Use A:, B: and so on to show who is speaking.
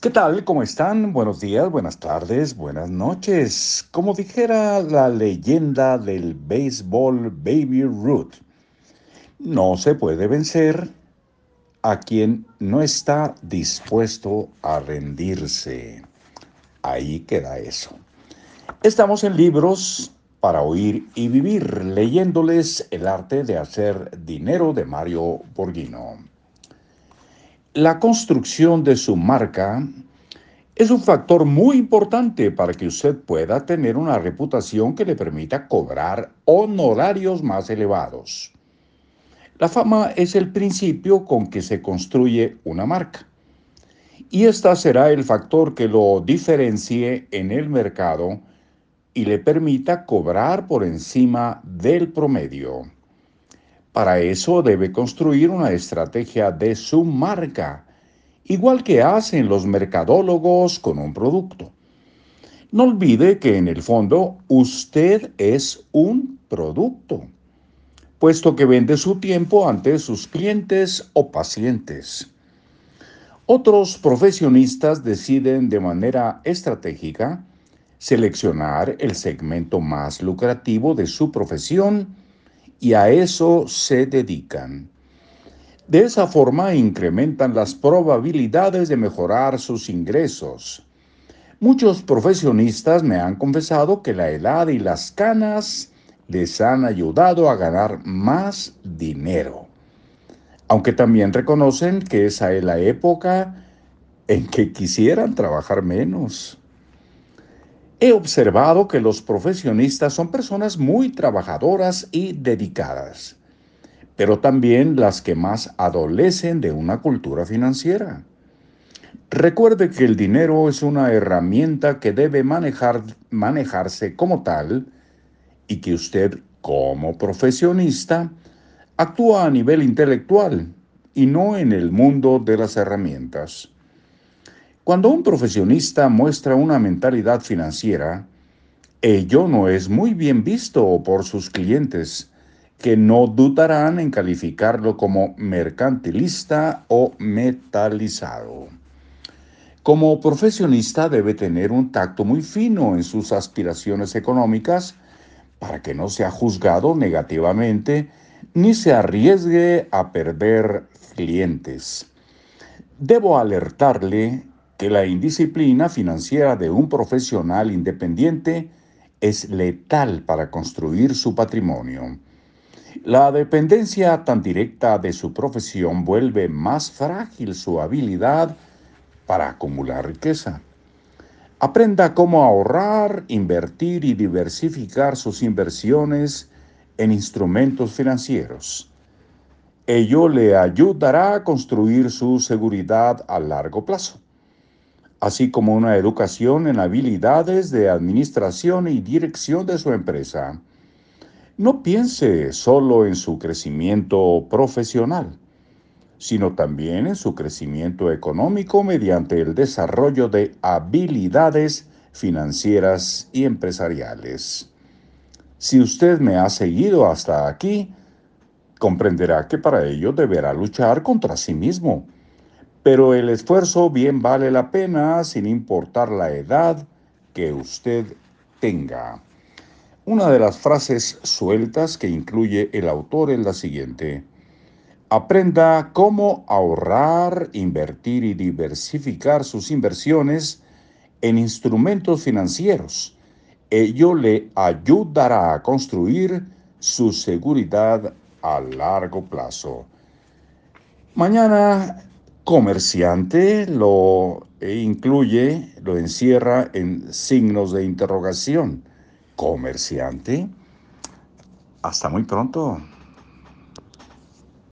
A: ¿Qué tal? ¿Cómo están? Buenos días, buenas tardes, buenas noches. Como dijera la leyenda del béisbol Baby Ruth, no se puede vencer a quien no está dispuesto a rendirse. Ahí queda eso. Estamos en libros para oír y vivir, leyéndoles El arte de hacer dinero de Mario Borghino. La construcción de su marca es un factor muy importante para que usted pueda tener una reputación que le permita cobrar honorarios más elevados. La fama es el principio con que se construye una marca. Y esta será el factor que lo diferencie en el mercado y le permita cobrar por encima del promedio. Para eso debe construir una estrategia de su marca, igual que hacen los mercadólogos con un producto. No olvide que en el fondo usted es un producto, puesto que vende su tiempo ante sus clientes o pacientes. Otros profesionistas deciden de manera estratégica seleccionar el segmento más lucrativo de su profesión y a eso se dedican. De esa forma incrementan las probabilidades de mejorar sus ingresos. Muchos profesionistas me han confesado que la edad y las canas les han ayudado a ganar más dinero. Aunque también reconocen que esa es la época en que quisieran trabajar menos. He observado que los profesionistas son personas muy trabajadoras y dedicadas, pero también las que más adolecen de una cultura financiera. Recuerde que el dinero es una herramienta que debe manejar, manejarse como tal y que usted como profesionista actúa a nivel intelectual y no en el mundo de las herramientas. Cuando un profesionista muestra una mentalidad financiera, ello no es muy bien visto por sus clientes, que no dudarán en calificarlo como mercantilista o metalizado. Como profesionista debe tener un tacto muy fino en sus aspiraciones económicas para que no sea juzgado negativamente ni se arriesgue a perder clientes. Debo alertarle que la indisciplina financiera de un profesional independiente es letal para construir su patrimonio. La dependencia tan directa de su profesión vuelve más frágil su habilidad para acumular riqueza. Aprenda cómo ahorrar, invertir y diversificar sus inversiones en instrumentos financieros. Ello le ayudará a construir su seguridad a largo plazo así como una educación en habilidades de administración y dirección de su empresa. No piense solo en su crecimiento profesional, sino también en su crecimiento económico mediante el desarrollo de habilidades financieras y empresariales. Si usted me ha seguido hasta aquí, comprenderá que para ello deberá luchar contra sí mismo pero el esfuerzo bien vale la pena sin importar la edad que usted tenga. Una de las frases sueltas que incluye el autor es la siguiente. Aprenda cómo ahorrar, invertir y diversificar sus inversiones en instrumentos financieros. Ello le ayudará a construir su seguridad a largo plazo. Mañana comerciante lo incluye, lo encierra en signos de interrogación. Comerciante. Hasta muy pronto.